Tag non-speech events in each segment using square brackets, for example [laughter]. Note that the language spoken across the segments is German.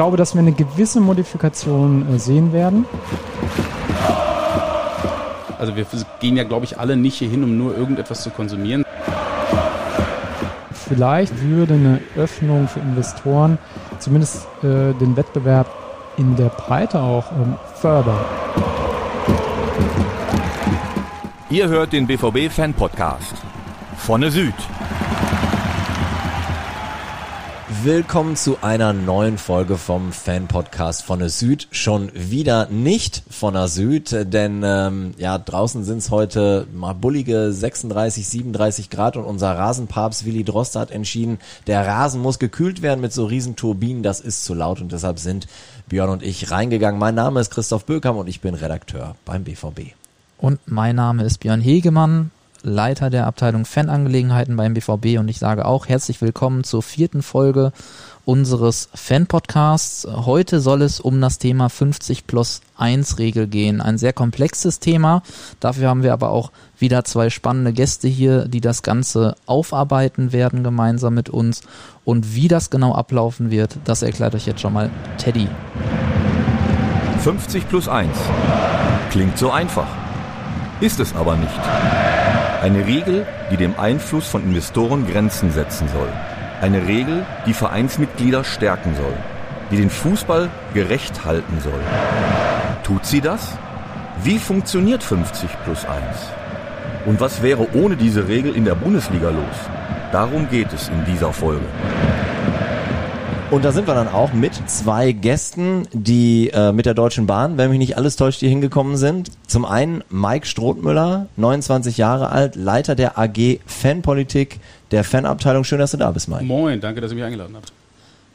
Ich glaube, dass wir eine gewisse Modifikation äh, sehen werden. Also wir gehen ja, glaube ich, alle nicht hier hin, um nur irgendetwas zu konsumieren. Vielleicht würde eine Öffnung für Investoren zumindest äh, den Wettbewerb in der Breite auch ähm, fördern. Ihr hört den BVB Fan Podcast von der Süd. Willkommen zu einer neuen Folge vom Fan-Podcast von der Süd. Schon wieder nicht von der Süd, denn ähm, ja, draußen sind es heute mal bullige 36, 37 Grad und unser Rasenpapst Willi Droste hat entschieden, der Rasen muss gekühlt werden mit so riesen Turbinen, das ist zu laut und deshalb sind Björn und ich reingegangen. Mein Name ist Christoph Bökam und ich bin Redakteur beim BVB. Und mein Name ist Björn Hegemann. Leiter der Abteilung Fanangelegenheiten beim BVB und ich sage auch herzlich willkommen zur vierten Folge unseres Fan-Podcasts. Heute soll es um das Thema 50 plus 1 Regel gehen. Ein sehr komplexes Thema. Dafür haben wir aber auch wieder zwei spannende Gäste hier, die das Ganze aufarbeiten werden gemeinsam mit uns. Und wie das genau ablaufen wird, das erklärt euch jetzt schon mal Teddy. 50 plus 1. Klingt so einfach. Ist es aber nicht. Eine Regel, die dem Einfluss von Investoren Grenzen setzen soll. Eine Regel, die Vereinsmitglieder stärken soll. Die den Fußball gerecht halten soll. Tut sie das? Wie funktioniert 50 plus 1? Und was wäre ohne diese Regel in der Bundesliga los? Darum geht es in dieser Folge. Und da sind wir dann auch mit zwei Gästen, die äh, mit der Deutschen Bahn, wenn mich nicht alles täuscht, hier hingekommen sind. Zum einen Mike Strothmüller, 29 Jahre alt, Leiter der AG Fanpolitik der Fanabteilung. Schön, dass du da bist, Mike. Moin, danke, dass ihr mich eingeladen habt.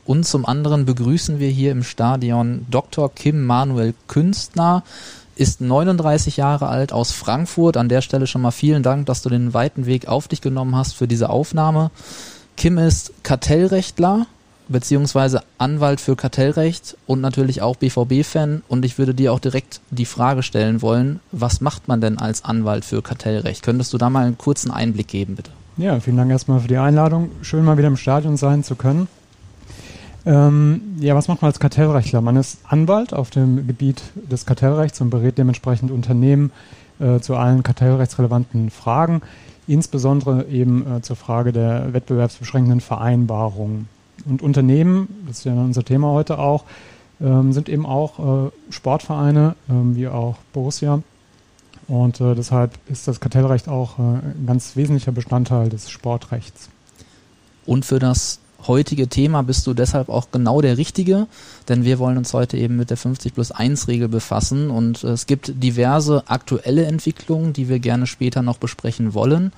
Und zum anderen begrüßen wir hier im Stadion Dr. Kim Manuel Künstner, ist 39 Jahre alt aus Frankfurt. An der Stelle schon mal vielen Dank, dass du den weiten Weg auf dich genommen hast für diese Aufnahme. Kim ist Kartellrechtler, beziehungsweise Anwalt für Kartellrecht und natürlich auch BVB-Fan. Und ich würde dir auch direkt die Frage stellen wollen, was macht man denn als Anwalt für Kartellrecht? Könntest du da mal einen kurzen Einblick geben, bitte? Ja, vielen Dank erstmal für die Einladung. Schön mal wieder im Stadion sein zu können. Ähm, ja, was macht man als Kartellrechtler? Man ist Anwalt auf dem Gebiet des Kartellrechts und berät dementsprechend Unternehmen äh, zu allen kartellrechtsrelevanten Fragen, insbesondere eben äh, zur Frage der wettbewerbsbeschränkenden Vereinbarungen. Und Unternehmen, das ist ja unser Thema heute auch, ähm, sind eben auch äh, Sportvereine, ähm, wie auch Borussia. Und äh, deshalb ist das Kartellrecht auch äh, ein ganz wesentlicher Bestandteil des Sportrechts. Und für das heutige Thema bist du deshalb auch genau der Richtige, denn wir wollen uns heute eben mit der 50 plus 1 Regel befassen und es gibt diverse aktuelle Entwicklungen, die wir gerne später noch besprechen wollen.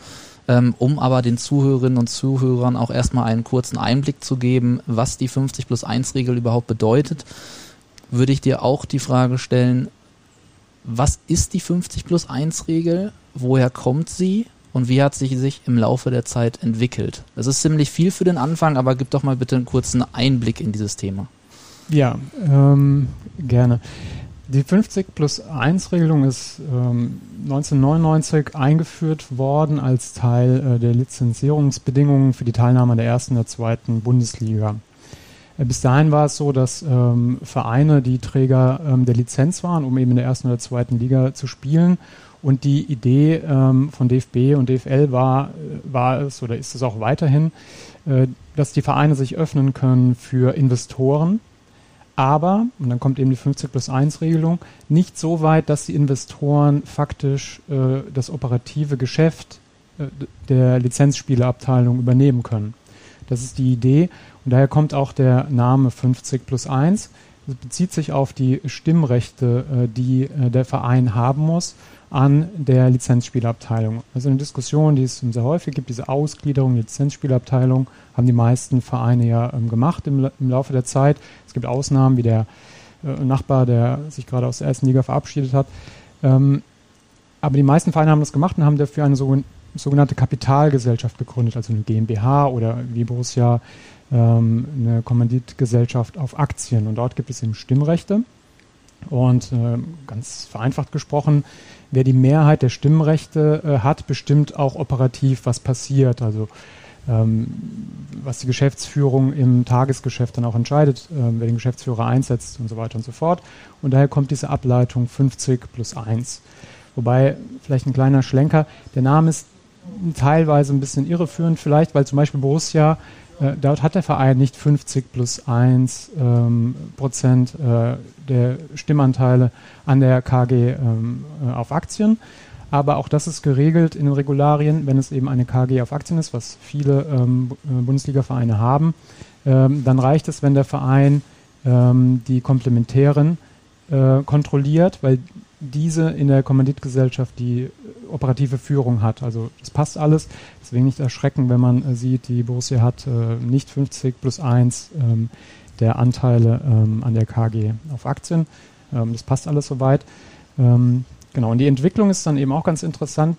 Ähm, um aber den Zuhörerinnen und Zuhörern auch erstmal einen kurzen Einblick zu geben, was die 50 plus 1 Regel überhaupt bedeutet, würde ich dir auch die Frage stellen, was ist die 50 plus 1 Regel? Woher kommt sie? Und wie hat sie sich im Laufe der Zeit entwickelt? Das ist ziemlich viel für den Anfang, aber gib doch mal bitte einen kurzen Einblick in dieses Thema. Ja, ähm, gerne. Die 50 plus 1 Regelung ist ähm, 1999 eingeführt worden als Teil äh, der Lizenzierungsbedingungen für die Teilnahme der ersten und der zweiten Bundesliga. Äh, bis dahin war es so, dass ähm, Vereine die Träger ähm, der Lizenz waren, um eben in der ersten oder zweiten Liga zu spielen. Und die Idee ähm, von DFB und DFL war, äh, war es oder ist es auch weiterhin, äh, dass die Vereine sich öffnen können für Investoren aber, und dann kommt eben die 50 plus 1 Regelung, nicht so weit, dass die Investoren faktisch äh, das operative Geschäft äh, der Lizenzspieleabteilung übernehmen können. Das ist die Idee und daher kommt auch der Name 50 plus 1. Bezieht sich auf die Stimmrechte, äh, die äh, der Verein haben muss an der Lizenzspielabteilung. Also eine Diskussion, die es sehr häufig gibt, diese Ausgliederung der Lizenzspielabteilung, haben die meisten Vereine ja ähm, gemacht im, im, Laufe der Zeit. Es gibt Ausnahmen, wie der äh, Nachbar, der sich gerade aus der ersten Liga verabschiedet hat. Ähm, aber die meisten Vereine haben das gemacht und haben dafür eine sogenannte Kapitalgesellschaft gegründet, also eine GmbH oder wie Borussia ähm, eine Kommanditgesellschaft auf Aktien. Und dort gibt es eben Stimmrechte. Und äh, ganz vereinfacht gesprochen, wer die Mehrheit der Stimmrechte äh, hat, bestimmt auch operativ, was passiert. Also ähm, was die Geschäftsführung im Tagesgeschäft dann auch entscheidet, äh, wer den Geschäftsführer einsetzt und so weiter und so fort. Und daher kommt diese Ableitung 50 plus 1. Wobei, vielleicht ein kleiner Schlenker, der Name ist teilweise ein bisschen irreführend vielleicht, weil zum Beispiel Borussia, dort hat der Verein nicht 50 plus 1 ähm, Prozent äh, der Stimmanteile an der KG ähm, äh, auf Aktien, aber auch das ist geregelt in den Regularien, wenn es eben eine KG auf Aktien ist, was viele ähm, äh, Bundesliga-Vereine haben. Ähm, dann reicht es, wenn der Verein ähm, die Komplementären äh, kontrolliert, weil diese in der Kommanditgesellschaft die operative Führung hat. Also das passt alles. Deswegen nicht erschrecken, wenn man äh, sieht, die Borussia hat äh, nicht 50 plus 1 ähm, der Anteile ähm, an der KG auf Aktien. Ähm, das passt alles soweit. Genau, und die Entwicklung ist dann eben auch ganz interessant.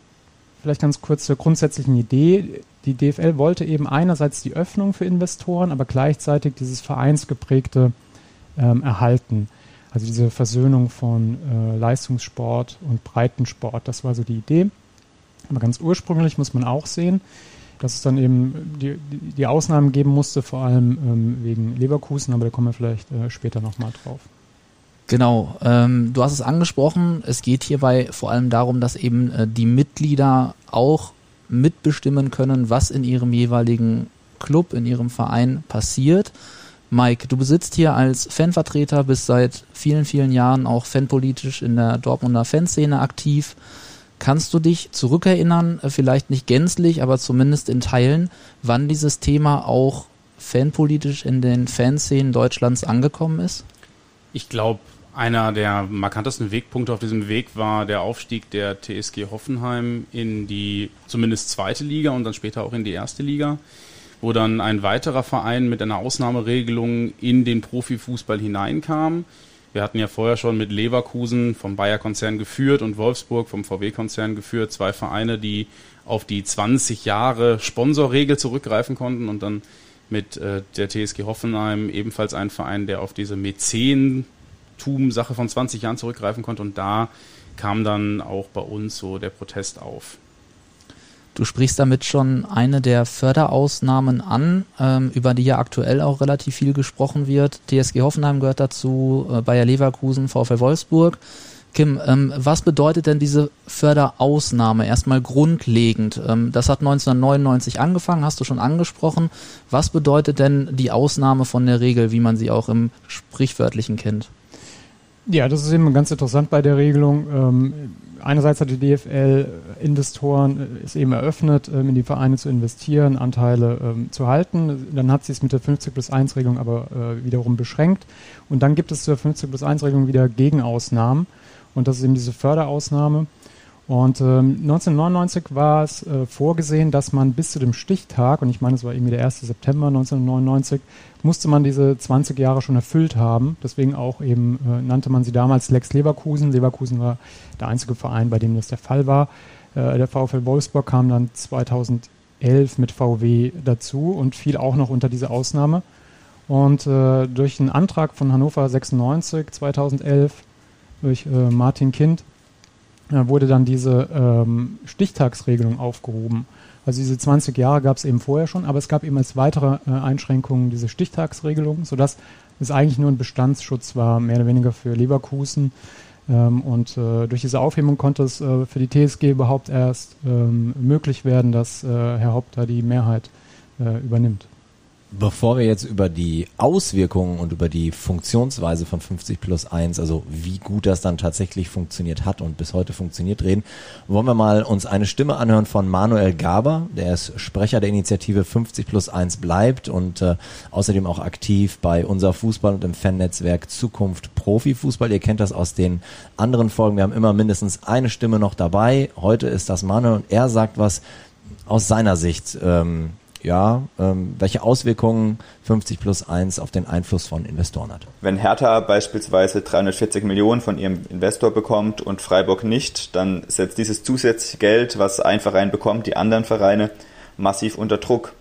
Vielleicht ganz kurz zur grundsätzlichen Idee. Die DFL wollte eben einerseits die Öffnung für Investoren, aber gleichzeitig dieses vereinsgeprägte erhalten. Also diese Versöhnung von äh, Leistungssport und Breitensport, das war so die Idee. Aber ganz ursprünglich muss man auch sehen, dass es dann eben die, die Ausnahmen geben musste, vor allem ähm, wegen Leverkusen, aber da kommen wir vielleicht äh, später nochmal drauf. Genau, ähm, du hast es angesprochen, es geht hierbei vor allem darum, dass eben äh, die Mitglieder auch mitbestimmen können, was in ihrem jeweiligen Club, in ihrem Verein passiert. Mike, du besitzt hier als Fanvertreter, bist seit vielen, vielen Jahren auch fanpolitisch in der Dortmunder Fanszene aktiv. Kannst du dich zurückerinnern, äh, vielleicht nicht gänzlich, aber zumindest in Teilen, wann dieses Thema auch fanpolitisch in den Fanszenen Deutschlands angekommen ist? Ich glaube, einer der markantesten Wegpunkte auf diesem Weg war der Aufstieg der TSG Hoffenheim in die zumindest zweite Liga und dann später auch in die erste Liga, wo dann ein weiterer Verein mit einer Ausnahmeregelung in den Profifußball hineinkam. Wir hatten ja vorher schon mit Leverkusen vom Bayer-Konzern geführt und Wolfsburg vom VW-Konzern geführt, zwei Vereine, die auf die 20 Jahre Sponsorregel zurückgreifen konnten und dann mit äh, der TSG Hoffenheim ebenfalls ein Verein, der auf diese Mäzen Sache von 20 Jahren zurückgreifen konnte. Und da kam dann auch bei uns so der Protest auf. Du sprichst damit schon eine der Förderausnahmen an, ähm, über die ja aktuell auch relativ viel gesprochen wird. TSG Hoffenheim gehört dazu, äh, Bayer Leverkusen, VfL Wolfsburg. Kim, ähm, was bedeutet denn diese Förderausnahme erstmal grundlegend? Ähm, das hat 1999 angefangen, hast du schon angesprochen. Was bedeutet denn die Ausnahme von der Regel, wie man sie auch im sprichwörtlichen kennt? Ja, das ist eben ganz interessant bei der Regelung. Ähm, einerseits hat die DFL Investoren ist eben eröffnet, ähm, in die Vereine zu investieren, Anteile ähm, zu halten. Dann hat sie es mit der 50 plus 1 Regelung aber äh, wiederum beschränkt. Und dann gibt es zur 50 plus 1 Regelung wieder Gegenausnahmen. Und das ist eben diese Förderausnahme. Und ähm, 1999 war es äh, vorgesehen, dass man bis zu dem Stichtag, und ich meine, es war irgendwie der 1. September 1999, musste man diese 20 Jahre schon erfüllt haben. Deswegen auch eben äh, nannte man sie damals Lex Leverkusen. Leverkusen war der einzige Verein, bei dem das der Fall war. Äh, der VfL Wolfsburg kam dann 2011 mit VW dazu und fiel auch noch unter diese Ausnahme. Und äh, durch einen Antrag von Hannover 96 2011 durch äh, Martin Kind wurde dann diese ähm, Stichtagsregelung aufgehoben. Also diese 20 Jahre gab es eben vorher schon, aber es gab eben als weitere äh, Einschränkungen diese Stichtagsregelung, sodass es eigentlich nur ein Bestandsschutz war, mehr oder weniger für Leverkusen. Ähm, und äh, durch diese Aufhebung konnte es äh, für die TSG überhaupt erst ähm, möglich werden, dass äh, Herr Haupt da die Mehrheit äh, übernimmt. Bevor wir jetzt über die Auswirkungen und über die Funktionsweise von 50 plus 1, also wie gut das dann tatsächlich funktioniert hat und bis heute funktioniert, reden, wollen wir mal uns eine Stimme anhören von Manuel Gaber, der ist Sprecher der Initiative 50 plus 1 bleibt und äh, außerdem auch aktiv bei unser Fußball und im Fannetzwerk Zukunft Profifußball. Ihr kennt das aus den anderen Folgen. Wir haben immer mindestens eine Stimme noch dabei. Heute ist das Manuel und er sagt was aus seiner Sicht. Ähm, ja, ähm, welche Auswirkungen 50 plus 1 auf den Einfluss von Investoren hat. Wenn Hertha beispielsweise 340 Millionen von ihrem Investor bekommt und Freiburg nicht, dann setzt dieses zusätzliche Geld, was ein Verein bekommt, die anderen Vereine massiv unter Druck.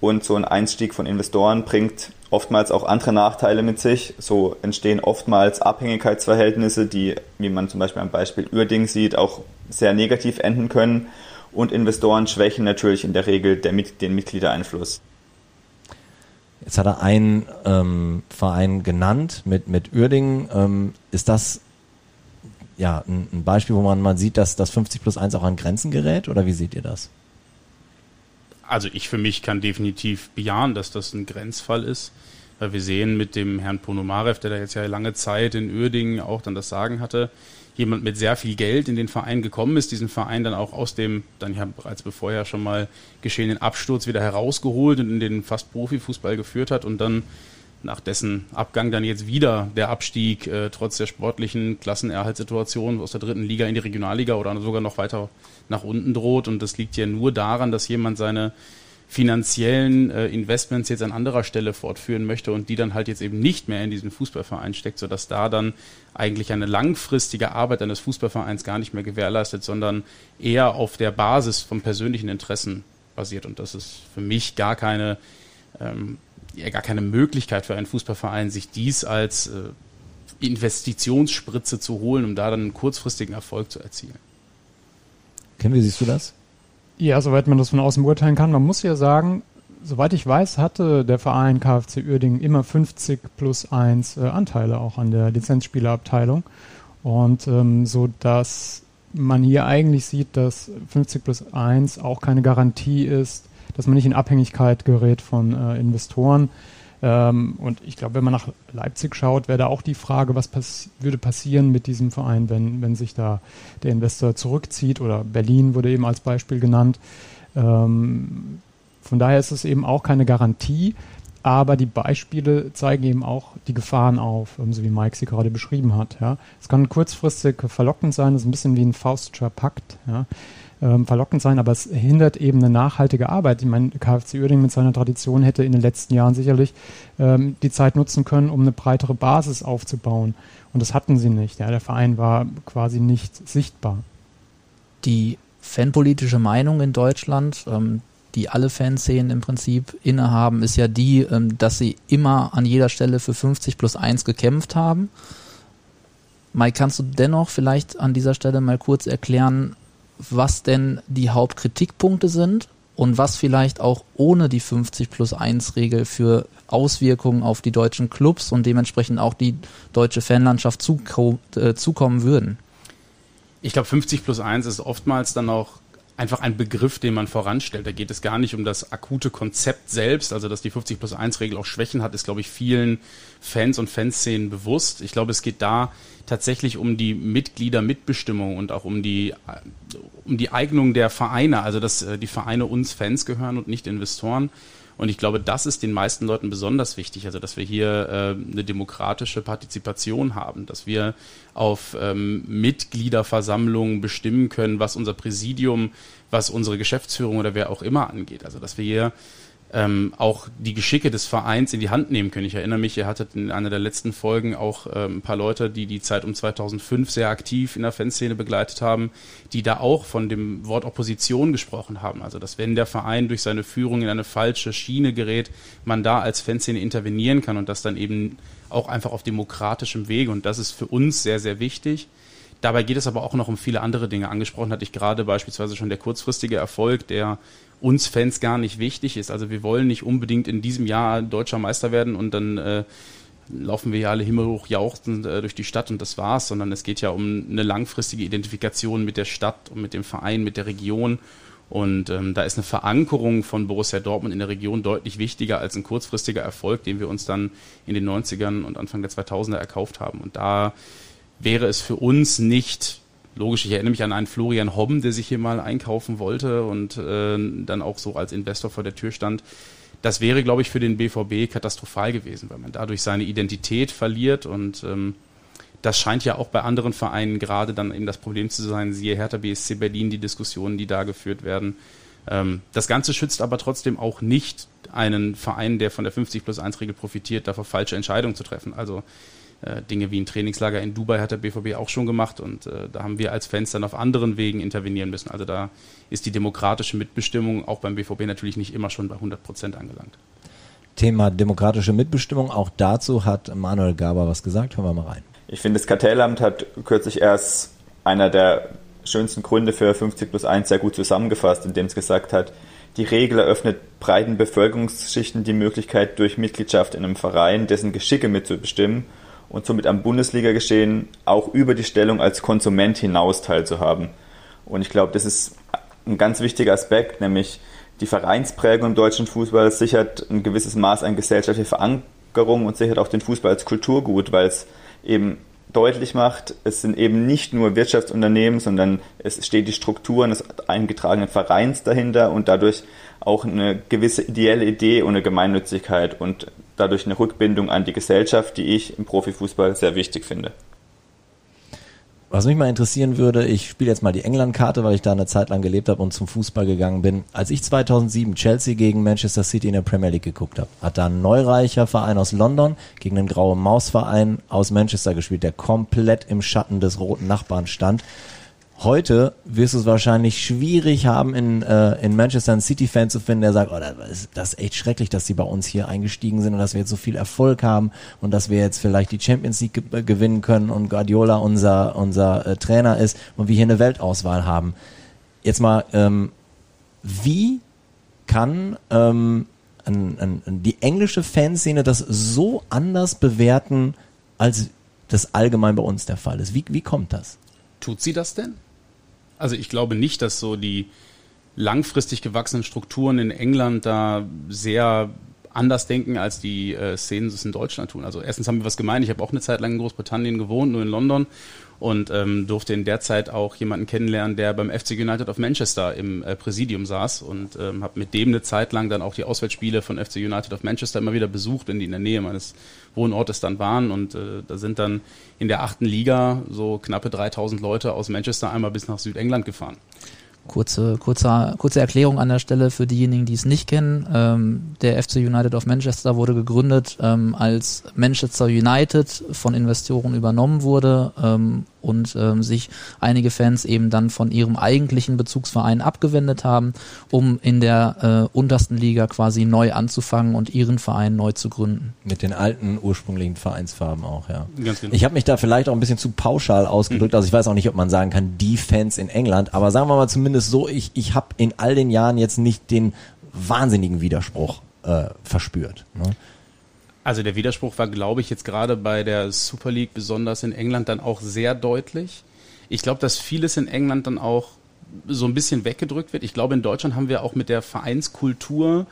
Und so ein Einstieg von Investoren bringt oftmals auch andere Nachteile mit sich. So entstehen oftmals Abhängigkeitsverhältnisse, die, wie man zum Beispiel am Beispiel Uerding sieht, auch sehr negativ enden können und Investoren schwächen natürlich in der Regel den Mitgliedereinfluss. Jetzt hat er einen ähm, Verein genannt mit, mit Uerdingen. Ähm, ist das ja ein, ein, Beispiel, wo man, man sieht, dass das 50 plus 1 auch an Grenzen gerät oder wie seht ihr das? Also ich für mich kann definitiv bejahen, dass das ein Grenzfall ist. Weil wir sehen mit dem Herrn Ponomarev, der da jetzt ja lange Zeit in Uerdingen auch dann das Sagen hatte, jemand mit sehr viel Geld in den Verein gekommen ist, diesen Verein dann auch aus dem, dann ja bereits bevor ja schon mal geschehenen Absturz wieder herausgeholt und in den fast Profifußball geführt hat und dann nach dessen Abgang dann jetzt wieder der Abstieg äh, trotz der sportlichen Klassenerhaltssituation aus der dritten Liga in die Regionalliga oder sogar noch weiter nach unten droht. Und das liegt ja nur daran, dass jemand seine finanziellen äh, Investments jetzt an anderer Stelle fortführen möchte und die dann halt jetzt eben nicht mehr in diesen Fußballverein steckt, sodass da dann eigentlich eine langfristige Arbeit eines Fußballvereins gar nicht mehr gewährleistet, sondern eher auf der Basis von persönlichen Interessen basiert. Und das ist für mich gar keine, ähm, ja, gar keine Möglichkeit für einen Fußballverein, sich dies als äh, Investitionsspritze zu holen, um da dann einen kurzfristigen Erfolg zu erzielen. Ken, wie siehst du das? Ja, soweit man das von außen beurteilen kann. Man muss ja sagen, soweit ich weiß, hatte der Verein KfC Uerdingen immer 50 plus 1 äh, Anteile auch an der Lizenzspielerabteilung. Und ähm, so dass man hier eigentlich sieht, dass 50 plus 1 auch keine Garantie ist, dass man nicht in Abhängigkeit gerät von äh, Investoren. Ähm, und ich glaube, wenn man nach Leipzig schaut, wäre da auch die Frage, was pass würde passieren mit diesem Verein, wenn, wenn sich da der Investor zurückzieht oder Berlin wurde eben als Beispiel genannt. Ähm, von daher ist es eben auch keine Garantie, aber die Beispiele zeigen eben auch die Gefahren auf, so wie Mike sie gerade beschrieben hat. Ja. Es kann kurzfristig verlockend sein, das ist ein bisschen wie ein Faustscher Pakt. Ja ähm, verlockend sein, aber es hindert eben eine nachhaltige Arbeit. Ich meine, KfC Uerdingen mit seiner Tradition hätte in den letzten Jahren sicherlich ähm, die Zeit nutzen können, um eine breitere Basis aufzubauen. Und das hatten sie nicht. Ja. Der Verein war quasi nicht sichtbar. Die fanpolitische Meinung in Deutschland, ähm, die alle Fanszenen im Prinzip innehaben, ist ja die, ähm, dass sie immer an jeder Stelle für 50 plus 1 gekämpft haben. Mike, kannst du dennoch vielleicht an dieser Stelle mal kurz erklären, was denn die Hauptkritikpunkte sind und was vielleicht auch ohne die 50 plus 1 Regel für Auswirkungen auf die deutschen Clubs und dementsprechend auch die deutsche Fanlandschaft zuko äh, zukommen würden. Ich glaube, 50 plus 1 ist oftmals dann auch einfach ein Begriff, den man voranstellt. Da geht es gar nicht um das akute Konzept selbst, also dass die 50 plus 1 Regel auch Schwächen hat, ist, glaube ich, vielen Fans und Fanszenen bewusst. Ich glaube, es geht da tatsächlich um die Mitgliedermitbestimmung und auch um die, um die Eignung der Vereine, also dass äh, die Vereine uns Fans gehören und nicht Investoren. Und ich glaube, das ist den meisten Leuten besonders wichtig, also dass wir hier äh, eine demokratische Partizipation haben, dass wir auf ähm, Mitgliederversammlungen bestimmen können, was unser Präsidium, was unsere Geschäftsführung oder wer auch immer angeht. Also dass wir hier ähm, auch die Geschicke des Vereins in die Hand nehmen können. Ich erinnere mich, ihr hattet in einer der letzten Folgen auch ähm, ein paar Leute, die die Zeit um 2005 sehr aktiv in der Fanszene begleitet haben, die da auch von dem Wort Opposition gesprochen haben. Also, dass wenn der Verein durch seine Führung in eine falsche Schiene gerät, man da als Fanszene intervenieren kann und das dann eben auch einfach auf demokratischem Wege. Und das ist für uns sehr, sehr wichtig. Dabei geht es aber auch noch um viele andere Dinge. Angesprochen hatte ich gerade beispielsweise schon der kurzfristige Erfolg, der uns Fans gar nicht wichtig ist. Also wir wollen nicht unbedingt in diesem Jahr deutscher Meister werden und dann äh, laufen wir ja alle himmelhoch jauchzend äh, durch die Stadt und das war's, sondern es geht ja um eine langfristige Identifikation mit der Stadt und mit dem Verein, mit der Region. Und ähm, da ist eine Verankerung von Borussia Dortmund in der Region deutlich wichtiger als ein kurzfristiger Erfolg, den wir uns dann in den 90ern und Anfang der 2000er erkauft haben. Und da wäre es für uns nicht logisch, ich erinnere mich an einen Florian Homm, der sich hier mal einkaufen wollte und äh, dann auch so als Investor vor der Tür stand. Das wäre, glaube ich, für den BVB katastrophal gewesen, weil man dadurch seine Identität verliert und ähm, das scheint ja auch bei anderen Vereinen gerade dann eben das Problem zu sein, siehe Hertha BSC Berlin, die Diskussionen, die da geführt werden. Ähm, das Ganze schützt aber trotzdem auch nicht einen Verein, der von der 50 plus 1 Regel profitiert, davor falsche Entscheidungen zu treffen. Also Dinge wie ein Trainingslager in Dubai hat der BVB auch schon gemacht und äh, da haben wir als Fans dann auf anderen Wegen intervenieren müssen. Also da ist die demokratische Mitbestimmung auch beim BVB natürlich nicht immer schon bei 100 Prozent angelangt. Thema demokratische Mitbestimmung, auch dazu hat Manuel Gaber was gesagt. Hören wir mal rein. Ich finde, das Kartellamt hat kürzlich erst einer der schönsten Gründe für 50 plus 1 sehr gut zusammengefasst, indem es gesagt hat, die Regel eröffnet breiten Bevölkerungsschichten die Möglichkeit, durch Mitgliedschaft in einem Verein dessen Geschicke mitzubestimmen und somit am Bundesliga-Geschehen auch über die Stellung als Konsument hinaus teilzuhaben. Und ich glaube, das ist ein ganz wichtiger Aspekt, nämlich die Vereinsprägung im deutschen Fußball sichert ein gewisses Maß an gesellschaftlicher Verankerung und sichert auch den Fußball als Kulturgut, weil es eben deutlich macht, es sind eben nicht nur Wirtschaftsunternehmen, sondern es steht die Struktur eines eingetragenen Vereins dahinter und dadurch auch eine gewisse ideelle Idee und eine Gemeinnützigkeit und dadurch eine Rückbindung an die Gesellschaft, die ich im Profifußball sehr wichtig finde. Was mich mal interessieren würde, ich spiele jetzt mal die England-Karte, weil ich da eine Zeit lang gelebt habe und zum Fußball gegangen bin. Als ich 2007 Chelsea gegen Manchester City in der Premier League geguckt habe, hat da ein neureicher Verein aus London gegen einen grauen Mausverein aus Manchester gespielt, der komplett im Schatten des roten Nachbarn stand. Heute wirst du es wahrscheinlich schwierig haben, in, äh, in Manchester einen City-Fan zu finden, der sagt, oh, das ist, das ist echt schrecklich, dass sie bei uns hier eingestiegen sind und dass wir jetzt so viel Erfolg haben und dass wir jetzt vielleicht die Champions League ge gewinnen können und Guardiola unser, unser äh, Trainer ist und wir hier eine Weltauswahl haben. Jetzt mal, ähm, wie kann ähm, ein, ein, die englische Fanszene das so anders bewerten, als das allgemein bei uns der Fall ist? Wie, wie kommt das? Tut sie das denn? Also ich glaube nicht, dass so die langfristig gewachsenen Strukturen in England da sehr anders denken, als die äh, Szenen es in Deutschland tun. Also erstens haben wir was gemeint. Ich habe auch eine Zeit lang in Großbritannien gewohnt, nur in London und ähm, durfte in der Zeit auch jemanden kennenlernen, der beim FC United of Manchester im äh, Präsidium saß und ähm, habe mit dem eine Zeit lang dann auch die Auswärtsspiele von FC United of Manchester immer wieder besucht, wenn die in der Nähe meines Wohnortes dann waren und äh, da sind dann in der achten Liga so knappe 3000 Leute aus Manchester einmal bis nach Südengland gefahren. Kurze, kurze, kurze Erklärung an der Stelle für diejenigen, die es nicht kennen. Ähm, der FC United of Manchester wurde gegründet, ähm, als Manchester United von Investoren übernommen wurde ähm, und ähm, sich einige Fans eben dann von ihrem eigentlichen Bezugsverein abgewendet haben, um in der äh, untersten Liga quasi neu anzufangen und ihren Verein neu zu gründen. Mit den alten ursprünglichen Vereinsfarben auch, ja. Ganz genau. Ich habe mich da vielleicht auch ein bisschen zu pauschal ausgedrückt, mhm. also ich weiß auch nicht, ob man sagen kann, die Fans in England, aber sagen wir mal zumindest zumindest so, ich, ich habe in all den Jahren jetzt nicht den wahnsinnigen Widerspruch äh, verspürt. Ne? Also der Widerspruch war, glaube ich, jetzt gerade bei der Super League, besonders in England, dann auch sehr deutlich. Ich glaube, dass vieles in England dann auch so ein bisschen weggedrückt wird. Ich glaube, in Deutschland haben wir auch mit der Vereinskultur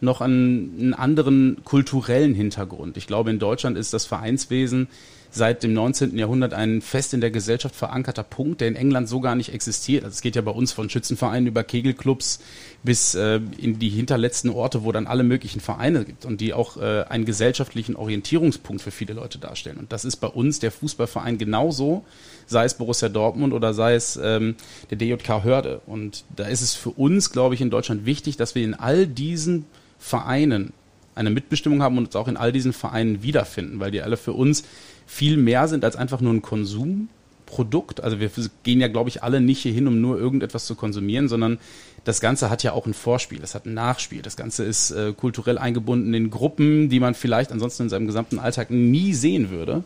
noch einen, einen anderen kulturellen Hintergrund. Ich glaube, in Deutschland ist das Vereinswesen seit dem 19. Jahrhundert ein fest in der Gesellschaft verankerter Punkt, der in England so gar nicht existiert. Also es geht ja bei uns von Schützenvereinen über Kegelclubs bis äh, in die hinterletzten Orte, wo dann alle möglichen Vereine gibt und die auch äh, einen gesellschaftlichen Orientierungspunkt für viele Leute darstellen. Und das ist bei uns der Fußballverein genauso, sei es Borussia Dortmund oder sei es ähm, der DJK Hörde. Und da ist es für uns, glaube ich, in Deutschland wichtig, dass wir in all diesen Vereinen eine Mitbestimmung haben und uns auch in all diesen Vereinen wiederfinden, weil die alle für uns viel mehr sind als einfach nur ein Konsumprodukt. Also wir gehen ja, glaube ich, alle nicht hier hin, um nur irgendetwas zu konsumieren, sondern das Ganze hat ja auch ein Vorspiel, es hat ein Nachspiel. Das Ganze ist äh, kulturell eingebunden in Gruppen, die man vielleicht ansonsten in seinem gesamten Alltag nie sehen würde.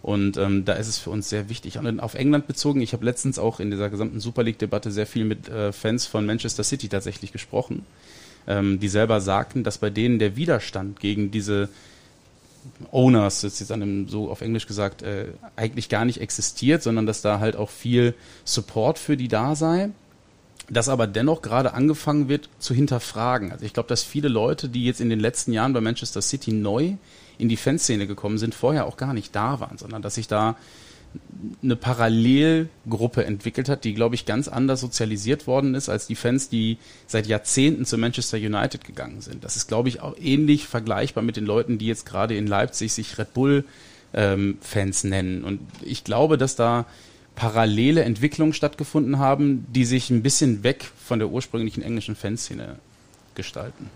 Und ähm, da ist es für uns sehr wichtig. Und auf England bezogen, ich habe letztens auch in dieser gesamten Super League-Debatte sehr viel mit äh, Fans von Manchester City tatsächlich gesprochen, ähm, die selber sagten, dass bei denen der Widerstand gegen diese Owners, das ist jetzt an einem, so auf Englisch gesagt, äh, eigentlich gar nicht existiert, sondern dass da halt auch viel Support für die da sei. Dass aber dennoch gerade angefangen wird zu hinterfragen. Also ich glaube, dass viele Leute, die jetzt in den letzten Jahren bei Manchester City neu in die Fanszene gekommen sind, vorher auch gar nicht da waren, sondern dass sich da eine Parallelgruppe entwickelt hat, die, glaube ich, ganz anders sozialisiert worden ist als die Fans, die seit Jahrzehnten zu Manchester United gegangen sind. Das ist, glaube ich, auch ähnlich vergleichbar mit den Leuten, die jetzt gerade in Leipzig sich Red Bull ähm, nennen. Und ich glaube, dass da parallele Entwicklungen stattgefunden haben, die sich ein bisschen weg von der ursprünglichen englischen Fanszene gestalten.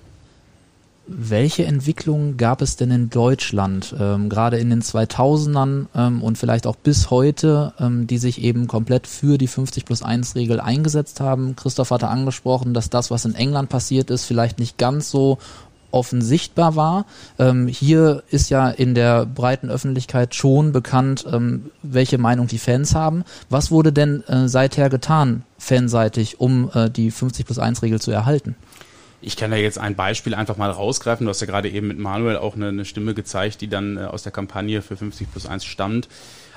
Welche Entwicklungen gab es denn in Deutschland, ähm, gerade in den 2000ern ähm, und vielleicht auch bis heute, ähm, die sich eben komplett für die 50 plus 1 Regel eingesetzt haben? Christoph hatte angesprochen, dass das, was in England passiert ist, vielleicht nicht ganz so offen sichtbar war. Ähm, hier ist ja in der breiten Öffentlichkeit schon bekannt, ähm, welche Meinung die Fans haben. Was wurde denn äh, seither getan, fanseitig, um äh, die 50 plus 1 Regel zu erhalten? Ich kann da jetzt ein Beispiel einfach mal rausgreifen. Du hast ja gerade eben mit Manuel auch eine, eine Stimme gezeigt, die dann äh, aus der Kampagne für 50 plus 1 stammt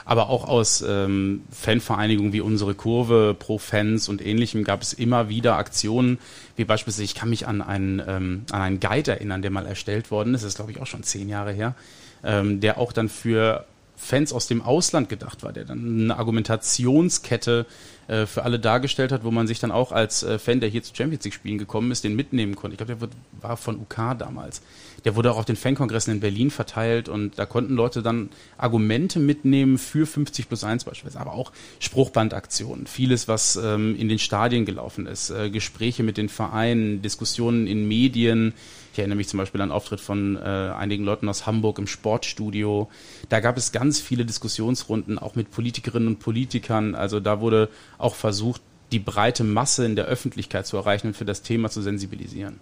aber auch aus ähm, Fanvereinigungen wie unsere Kurve, Pro Fans und ähnlichem gab es immer wieder Aktionen, wie beispielsweise, ich kann mich an einen, ähm, an einen Guide erinnern, der mal erstellt worden ist, das ist glaube ich auch schon zehn Jahre her, ähm, der auch dann für Fans aus dem Ausland gedacht war, der dann eine Argumentationskette äh, für alle dargestellt hat, wo man sich dann auch als äh, Fan, der hier zu Champions League Spielen gekommen ist, den mitnehmen konnte. Ich glaube, der wird, war von UK damals. Der wurde auch auf den Fankongressen in Berlin verteilt und da konnten Leute dann Argumente mitnehmen für 50 plus 1 beispielsweise, aber auch Spruchbandaktionen, vieles, was ähm, in den Stadien gelaufen ist, äh, Gespräche mit den Vereinen, Diskussionen in Medien, erinnere mich zum Beispiel an einen Auftritt von äh, einigen Leuten aus Hamburg im Sportstudio. Da gab es ganz viele Diskussionsrunden, auch mit Politikerinnen und Politikern. Also da wurde auch versucht, die breite Masse in der Öffentlichkeit zu erreichen und für das Thema zu sensibilisieren.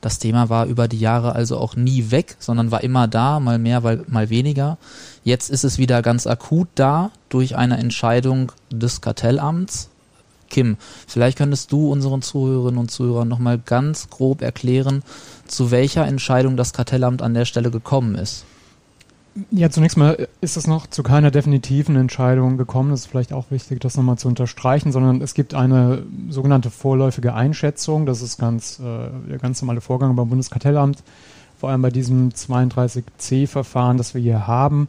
Das Thema war über die Jahre also auch nie weg, sondern war immer da, mal mehr, mal weniger. Jetzt ist es wieder ganz akut da durch eine Entscheidung des Kartellamts. Kim, vielleicht könntest du unseren Zuhörerinnen und Zuhörern nochmal ganz grob erklären, zu welcher Entscheidung das Kartellamt an der Stelle gekommen ist. Ja, zunächst mal ist es noch zu keiner definitiven Entscheidung gekommen. Das ist vielleicht auch wichtig, das nochmal zu unterstreichen, sondern es gibt eine sogenannte vorläufige Einschätzung. Das ist ganz äh, der ganz normale Vorgang beim Bundeskartellamt, vor allem bei diesem 32c-Verfahren, das wir hier haben.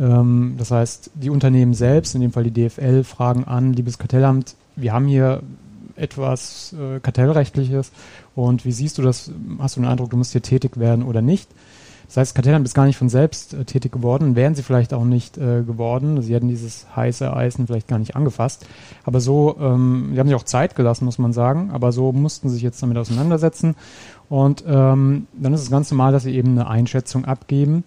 Ähm, das heißt, die Unternehmen selbst, in dem Fall die DFL, fragen an, liebes Kartellamt, wir haben hier etwas äh, Kartellrechtliches und wie siehst du das? Hast du den Eindruck, du musst hier tätig werden oder nicht? Das heißt, Kartellamt ist gar nicht von selbst äh, tätig geworden, wären sie vielleicht auch nicht äh, geworden. Sie hätten dieses heiße Eisen vielleicht gar nicht angefasst. Aber so, ähm, sie haben sich auch Zeit gelassen, muss man sagen, aber so mussten sie sich jetzt damit auseinandersetzen. Und ähm, dann ist es ganz normal, dass sie eben eine Einschätzung abgeben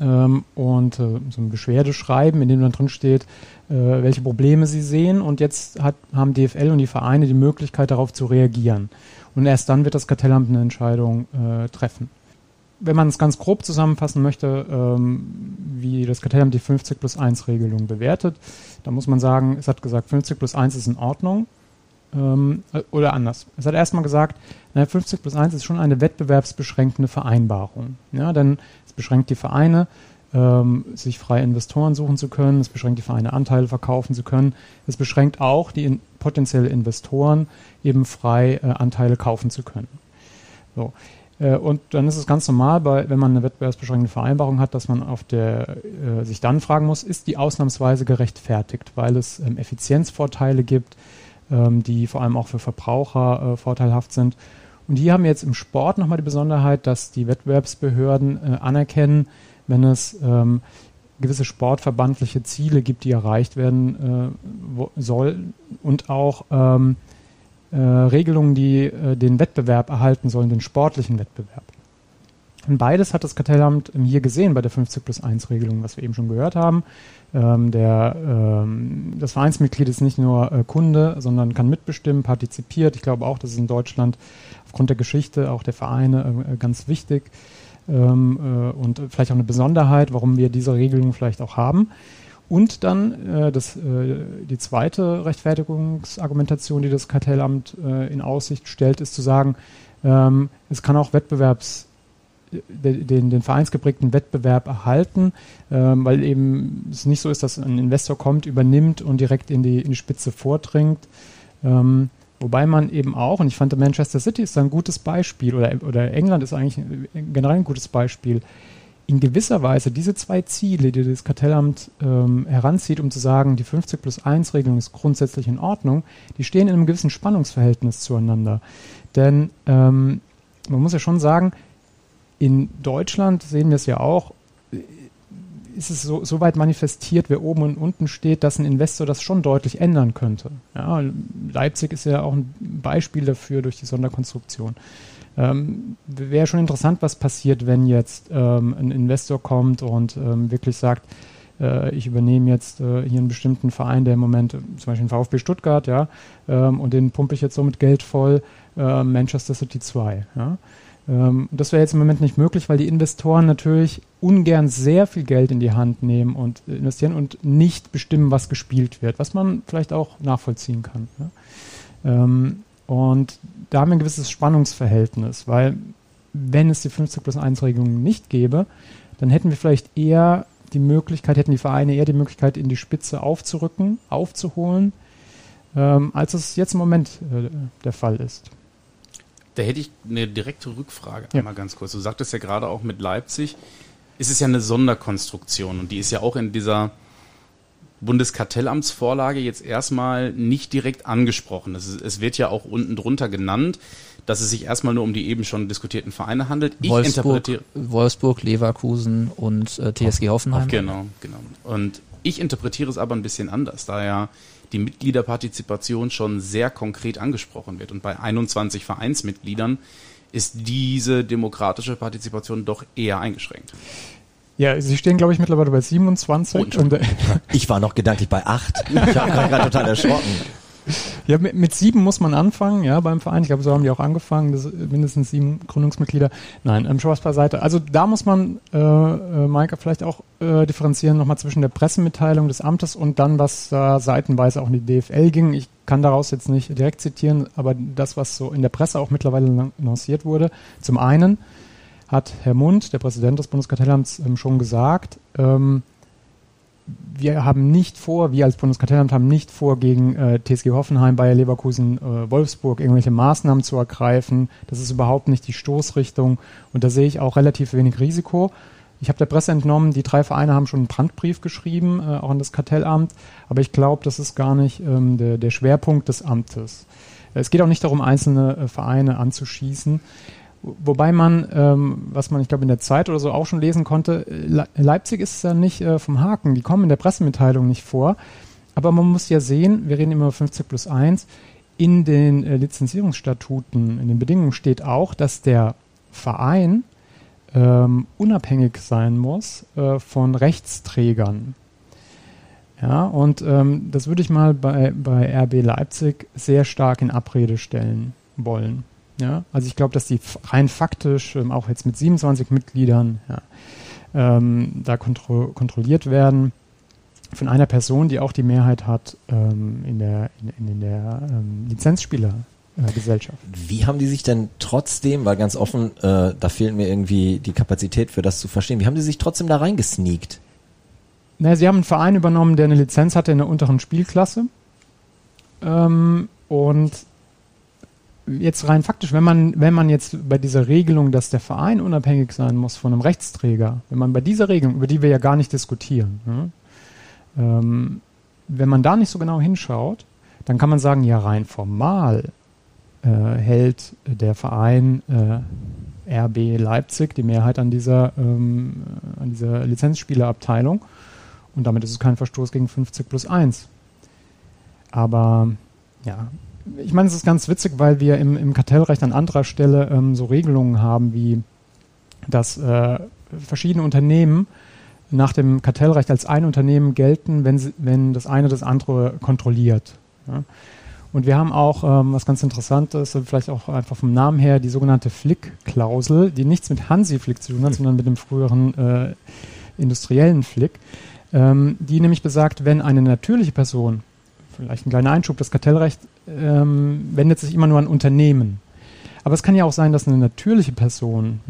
ähm, und äh, so ein Beschwerdeschreiben, in dem dann drin steht, äh, welche Probleme sie sehen. Und jetzt hat, haben DFL und die Vereine die Möglichkeit, darauf zu reagieren. Und erst dann wird das Kartellamt eine Entscheidung äh, treffen. Wenn man es ganz grob zusammenfassen möchte, ähm, wie das Kartellamt die 50 plus 1 Regelung bewertet, dann muss man sagen, es hat gesagt, 50 plus 1 ist in Ordnung. Ähm, äh, oder anders. Es hat erstmal gesagt, naja, 50 plus 1 ist schon eine wettbewerbsbeschränkende Vereinbarung. Ja, denn es beschränkt die Vereine, ähm, sich freie Investoren suchen zu können. Es beschränkt die Vereine, Anteile verkaufen zu können. Es beschränkt auch die potenzielle Investoren, eben frei äh, Anteile kaufen zu können. So. Äh, und dann ist es ganz normal, bei, wenn man eine wettbewerbsbeschränkende Vereinbarung hat, dass man auf der, äh, sich dann fragen muss, ist die ausnahmsweise gerechtfertigt, weil es ähm, Effizienzvorteile gibt, ähm, die vor allem auch für Verbraucher äh, vorteilhaft sind. Und die haben jetzt im Sport nochmal die Besonderheit, dass die Wettbewerbsbehörden äh, anerkennen, wenn es ähm, gewisse sportverbandliche Ziele gibt, die erreicht werden äh, soll und auch ähm, äh, Regelungen, die äh, den Wettbewerb erhalten sollen, den sportlichen Wettbewerb. Und beides hat das Kartellamt hier gesehen bei der 50 plus 1 Regelung, was wir eben schon gehört haben. Ähm, der, ähm, das Vereinsmitglied ist nicht nur äh, Kunde, sondern kann mitbestimmen, partizipiert. Ich glaube auch, das ist in Deutschland aufgrund der Geschichte auch der Vereine äh, ganz wichtig ähm, äh, und vielleicht auch eine Besonderheit, warum wir diese Regelung vielleicht auch haben. Und dann äh, das, äh, die zweite Rechtfertigungsargumentation, die das Kartellamt äh, in Aussicht stellt, ist zu sagen, ähm, es kann auch Wettbewerbs den, den vereinsgeprägten Wettbewerb erhalten, ähm, weil eben es nicht so ist, dass ein Investor kommt, übernimmt und direkt in die, in die Spitze vordringt. Ähm, Wobei man eben auch, und ich fand Manchester City ist ein gutes Beispiel, oder, oder England ist eigentlich generell ein gutes Beispiel, in gewisser Weise diese zwei Ziele, die das Kartellamt ähm, heranzieht, um zu sagen, die 50 plus 1 Regelung ist grundsätzlich in Ordnung, die stehen in einem gewissen Spannungsverhältnis zueinander. Denn ähm, man muss ja schon sagen, in Deutschland sehen wir es ja auch, ist es so, so weit manifestiert, wer oben und unten steht, dass ein Investor das schon deutlich ändern könnte. Ja, Leipzig ist ja auch ein Beispiel dafür durch die Sonderkonstruktion. Ähm, Wäre schon interessant, was passiert, wenn jetzt ähm, ein Investor kommt und ähm, wirklich sagt, äh, ich übernehme jetzt äh, hier einen bestimmten Verein, der im Moment, äh, zum Beispiel den VfB Stuttgart, ja, ähm, und den pumpe ich jetzt so mit Geld voll, äh, Manchester City 2. Ja. Ähm, das wäre jetzt im Moment nicht möglich, weil die Investoren natürlich ungern sehr viel Geld in die Hand nehmen und investieren und nicht bestimmen, was gespielt wird, was man vielleicht auch nachvollziehen kann. Ja? Ähm, und da haben wir ein gewisses Spannungsverhältnis, weil wenn es die 50 plus 1 Regelung nicht gäbe, dann hätten wir vielleicht eher die Möglichkeit, hätten die Vereine eher die Möglichkeit, in die Spitze aufzurücken, aufzuholen, ähm, als es jetzt im Moment äh, der Fall ist. Da hätte ich eine direkte Rückfrage ja. einmal ganz kurz. Du sagtest ja gerade auch mit Leipzig, ist es ja eine Sonderkonstruktion und die ist ja auch in dieser Bundeskartellamtsvorlage jetzt erstmal nicht direkt angesprochen. Ist, es wird ja auch unten drunter genannt, dass es sich erstmal nur um die eben schon diskutierten Vereine handelt. Ich Wolfsburg, Wolfsburg Leverkusen und äh, TSG Hoffenheim. Genau, genau. Und ich interpretiere es aber ein bisschen anders, da ja die Mitgliederpartizipation schon sehr konkret angesprochen wird. Und bei 21 Vereinsmitgliedern ist diese demokratische Partizipation doch eher eingeschränkt. Ja, Sie stehen, glaube ich, mittlerweile bei 27. Oh, und, äh, [laughs] ich war noch gedanklich bei 8. Ich habe gerade total erschrocken. Ja, mit, mit, sieben muss man anfangen, ja, beim Verein. Ich glaube, so haben die auch angefangen, das, mindestens sieben Gründungsmitglieder. Nein, ähm, Spaß beiseite. Also da muss man, äh, äh, Maike, vielleicht auch äh, differenzieren nochmal zwischen der Pressemitteilung des Amtes und dann, was da äh, seitenweise auch in die DFL ging. Ich kann daraus jetzt nicht direkt zitieren, aber das, was so in der Presse auch mittlerweile lanciert wurde. Zum einen hat Herr Mund, der Präsident des Bundeskartellamts, ähm, schon gesagt, ähm, wir haben nicht vor, wir als Bundeskartellamt haben nicht vor, gegen äh, TSG Hoffenheim, Bayer Leverkusen, äh, Wolfsburg irgendwelche Maßnahmen zu ergreifen. Das ist überhaupt nicht die Stoßrichtung und da sehe ich auch relativ wenig Risiko. Ich habe der Presse entnommen, die drei Vereine haben schon einen Brandbrief geschrieben, äh, auch an das Kartellamt, aber ich glaube, das ist gar nicht ähm, der, der, Schwerpunkt des Amtes. Es geht auch nicht darum, einzelne äh, Vereine anzuschießen. Wobei man, ähm, was man, ich glaube, in der Zeit oder so auch schon lesen konnte, Le Leipzig ist ja nicht äh, vom Haken, die kommen in der Pressemitteilung nicht vor. Aber man muss ja sehen, wir reden immer über 50 plus 1, in den äh, Lizenzierungsstatuten, in den Bedingungen steht auch, dass der Verein ähm, unabhängig sein muss äh, von Rechtsträgern. Ja, und ähm, das würde ich mal bei, bei RB Leipzig sehr stark in Abrede stellen wollen. Ja, also ich glaube, dass die rein faktisch ähm, auch jetzt mit 27 Mitgliedern ja, ähm, da kontro kontrolliert werden von einer Person, die auch die Mehrheit hat ähm, in der, in, in der ähm, Lizenzspielergesellschaft. Äh, wie haben die sich denn trotzdem, weil ganz offen, äh, da fehlt mir irgendwie die Kapazität für das zu verstehen, wie haben die sich trotzdem da reingesneakt? Naja, sie haben einen Verein übernommen, der eine Lizenz hatte in der unteren Spielklasse. Ähm, und jetzt rein faktisch, wenn man, wenn man jetzt bei dieser Regelung, dass der Verein unabhängig sein muss von einem Rechtsträger, wenn man bei dieser Regelung, über die wir ja gar nicht diskutieren, ne, ähm, wenn man da nicht so genau hinschaut, dann kann man sagen, ja, rein formal äh, hält der Verein äh, RB Leipzig die Mehrheit an dieser, ähm, an dieser Lizenzspielerabteilung und damit ist es kein Verstoß gegen 50 plus 1. Aber ja, ich meine, es ist ganz witzig, weil wir im, im Kartellrecht an anderer Stelle ähm, so Regelungen haben, wie dass äh, verschiedene Unternehmen nach dem Kartellrecht als ein Unternehmen gelten, wenn, sie, wenn das eine das andere kontrolliert. Ja. Und wir haben auch, ähm, was ganz Interessantes, vielleicht auch einfach vom Namen her, die sogenannte Flick-Klausel, die nichts mit Hansi Flick zu tun hat, sondern mit dem früheren äh, industriellen Flick, ähm, die nämlich besagt, wenn eine natürliche Person vielleicht ein kleiner Einschub, das Kartellrecht ähm, wendet sich immer nur an Unternehmen. Aber es kann ja auch sein, dass eine natürliche Person,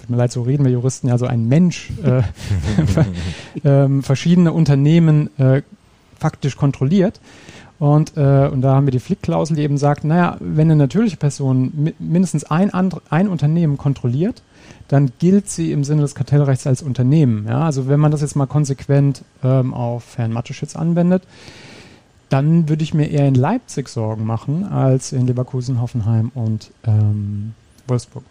tut mir leid, so reden wir Juristen, ja, so ein Mensch, äh, [laughs] äh, verschiedene Unternehmen äh, faktisch kontrolliert. Und, äh, und da haben wir die Flickklausel, die eben sagt, naja, wenn eine natürliche Person mi mindestens ein, ein Unternehmen kontrolliert, dann gilt sie im Sinne des Kartellrechts als Unternehmen. Ja? Also wenn man das jetzt mal konsequent ähm, auf Herrn Mateschitz anwendet, dann würde ich mir eher in Leipzig Sorgen machen als in Leverkusen, Hoffenheim und ähm, Wolfsburg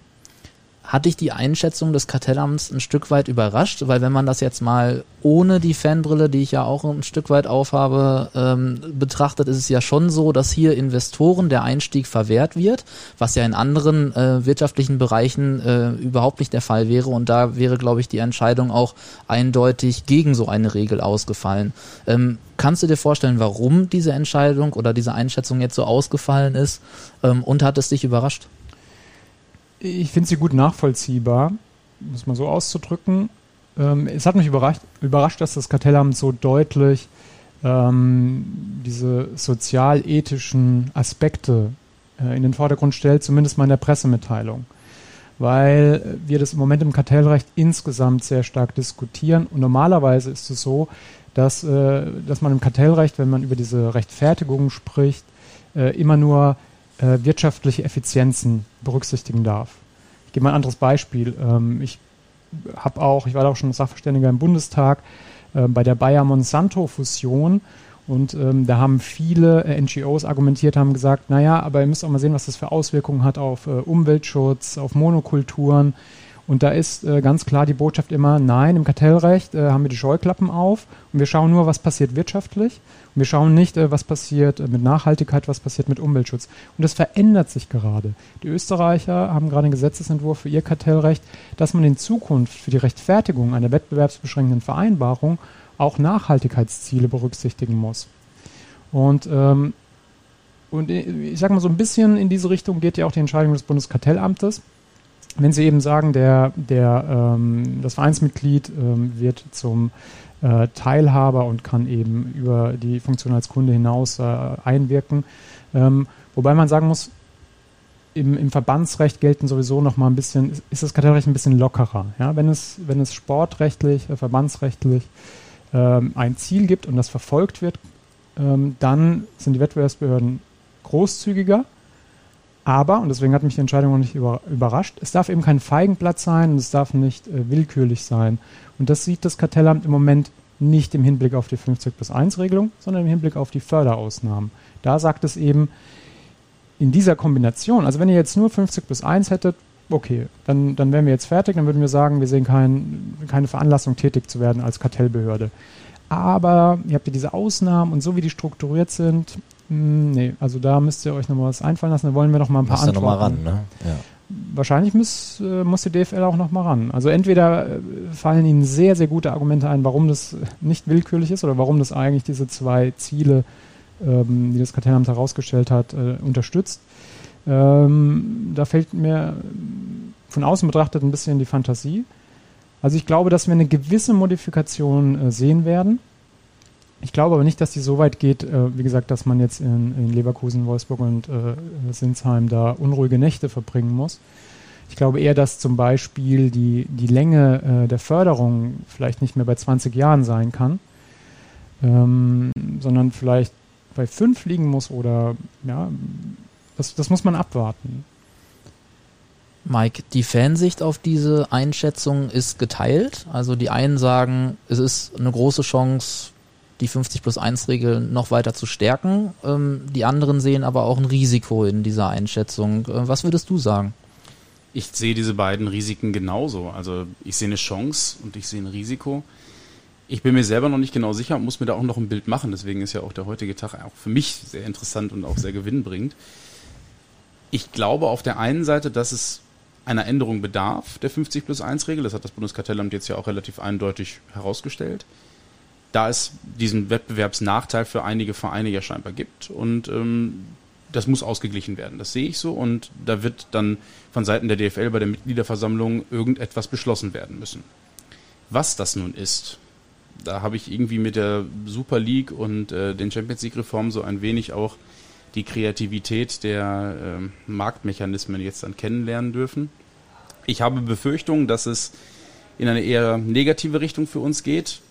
hat dich die Einschätzung des Kartellamts ein Stück weit überrascht, weil wenn man das jetzt mal ohne die Fanbrille, die ich ja auch ein Stück weit aufhabe, ähm, betrachtet, ist es ja schon so, dass hier Investoren der Einstieg verwehrt wird, was ja in anderen äh, wirtschaftlichen Bereichen äh, überhaupt nicht der Fall wäre und da wäre, glaube ich, die Entscheidung auch eindeutig gegen so eine Regel ausgefallen. Ähm, kannst du dir vorstellen, warum diese Entscheidung oder diese Einschätzung jetzt so ausgefallen ist ähm, und hat es dich überrascht? Ich finde sie gut nachvollziehbar, muss man so auszudrücken. Ähm, es hat mich überrascht, überrascht, dass das Kartellamt so deutlich ähm, diese sozialethischen Aspekte äh, in den Vordergrund stellt, zumindest mal in der Pressemitteilung. Weil wir das im Moment im Kartellrecht insgesamt sehr stark diskutieren. Und normalerweise ist es so, dass, äh, dass man im Kartellrecht, wenn man über diese Rechtfertigung spricht, äh, immer nur äh, wirtschaftliche Effizienzen berücksichtigen darf. Ich gebe mal ein anderes Beispiel. Ähm, ich habe auch, ich war auch schon Sachverständiger im Bundestag äh, bei der Bayer-Monsanto-Fusion und ähm, da haben viele äh, NGOs argumentiert, haben gesagt, naja, aber ihr müsst auch mal sehen, was das für Auswirkungen hat auf äh, Umweltschutz, auf Monokulturen. Und da ist äh, ganz klar die Botschaft immer, nein, im Kartellrecht äh, haben wir die Scheuklappen auf und wir schauen nur, was passiert wirtschaftlich. Und wir schauen nicht, äh, was passiert äh, mit Nachhaltigkeit, was passiert mit Umweltschutz. Und das verändert sich gerade. Die Österreicher haben gerade einen Gesetzesentwurf für ihr Kartellrecht, dass man in Zukunft für die Rechtfertigung einer wettbewerbsbeschränkenden Vereinbarung auch Nachhaltigkeitsziele berücksichtigen muss. Und, ähm, und ich sage mal, so ein bisschen in diese Richtung geht ja auch die Entscheidung des Bundeskartellamtes. Wenn Sie eben sagen, der, der, ähm, das Vereinsmitglied ähm, wird zum äh, Teilhaber und kann eben über die Funktion als Kunde hinaus äh, einwirken. Ähm, wobei man sagen muss, im, im Verbandsrecht gelten sowieso noch mal ein bisschen, ist das Kartellrecht ein bisschen lockerer. Ja? Wenn, es, wenn es sportrechtlich, äh, verbandsrechtlich ähm, ein Ziel gibt und das verfolgt wird, ähm, dann sind die Wettbewerbsbehörden großzügiger. Aber, und deswegen hat mich die Entscheidung noch nicht über, überrascht, es darf eben kein Feigenblatt sein und es darf nicht äh, willkürlich sein. Und das sieht das Kartellamt im Moment nicht im Hinblick auf die 50 plus 1 Regelung, sondern im Hinblick auf die Förderausnahmen. Da sagt es eben, in dieser Kombination, also wenn ihr jetzt nur 50 plus 1 hättet, okay, dann, dann wären wir jetzt fertig, dann würden wir sagen, wir sehen kein, keine Veranlassung, tätig zu werden als Kartellbehörde. Aber ihr habt ja diese Ausnahmen und so wie die strukturiert sind, hm, nee, also da müsst ihr euch nochmal was einfallen lassen, da wollen wir noch mal ein paar Antworten. Noch mal ran, ne? Ja. Wahrscheinlich muss, äh, muss die DFL auch noch mal ran. Also entweder äh, fallen Ihnen sehr, sehr gute Argumente ein, warum das nicht willkürlich ist oder warum das eigentlich diese zwei Ziele, ähm, die das Kartellamt herausgestellt hat, äh, unterstützt. Ähm, da fällt mir von außen betrachtet ein bisschen die Fantasie. Also ich glaube, dass wir eine gewisse Modifikation äh, sehen werden. Ich glaube aber nicht, dass die so weit geht, äh, wie gesagt, dass man jetzt in, in Leverkusen, Wolfsburg und äh, Sinsheim da unruhige Nächte verbringen muss. Ich glaube eher, dass zum Beispiel die, die Länge äh, der Förderung vielleicht nicht mehr bei 20 Jahren sein kann, ähm, sondern vielleicht bei fünf liegen muss oder ja, das, das muss man abwarten. Mike, die Fansicht auf diese Einschätzung ist geteilt. Also die einen sagen, es ist eine große Chance, die 50 plus 1 Regel noch weiter zu stärken. Ähm, die anderen sehen aber auch ein Risiko in dieser Einschätzung. Äh, was würdest du sagen? Ich sehe diese beiden Risiken genauso. Also ich sehe eine Chance und ich sehe ein Risiko. Ich bin mir selber noch nicht genau sicher und muss mir da auch noch ein Bild machen. Deswegen ist ja auch der heutige Tag auch für mich sehr interessant und auch sehr gewinnbringend ich glaube auf der einen Seite, dass es einer Änderung bedarf, der 50 plus 1 Regel. Das hat das Bundeskartellamt jetzt ja auch relativ eindeutig herausgestellt. Da es diesen Wettbewerbsnachteil für einige Vereine ja scheinbar gibt und ähm, das muss ausgeglichen werden. Das sehe ich so und da wird dann von Seiten der DFL bei der Mitgliederversammlung irgendetwas beschlossen werden müssen. Was das nun ist, da habe ich irgendwie mit der Super League und äh, den Champions League Reformen so ein wenig auch die Kreativität der äh, Marktmechanismen jetzt dann kennenlernen dürfen. Ich habe Befürchtungen, dass es in eine eher negative Richtung für uns geht,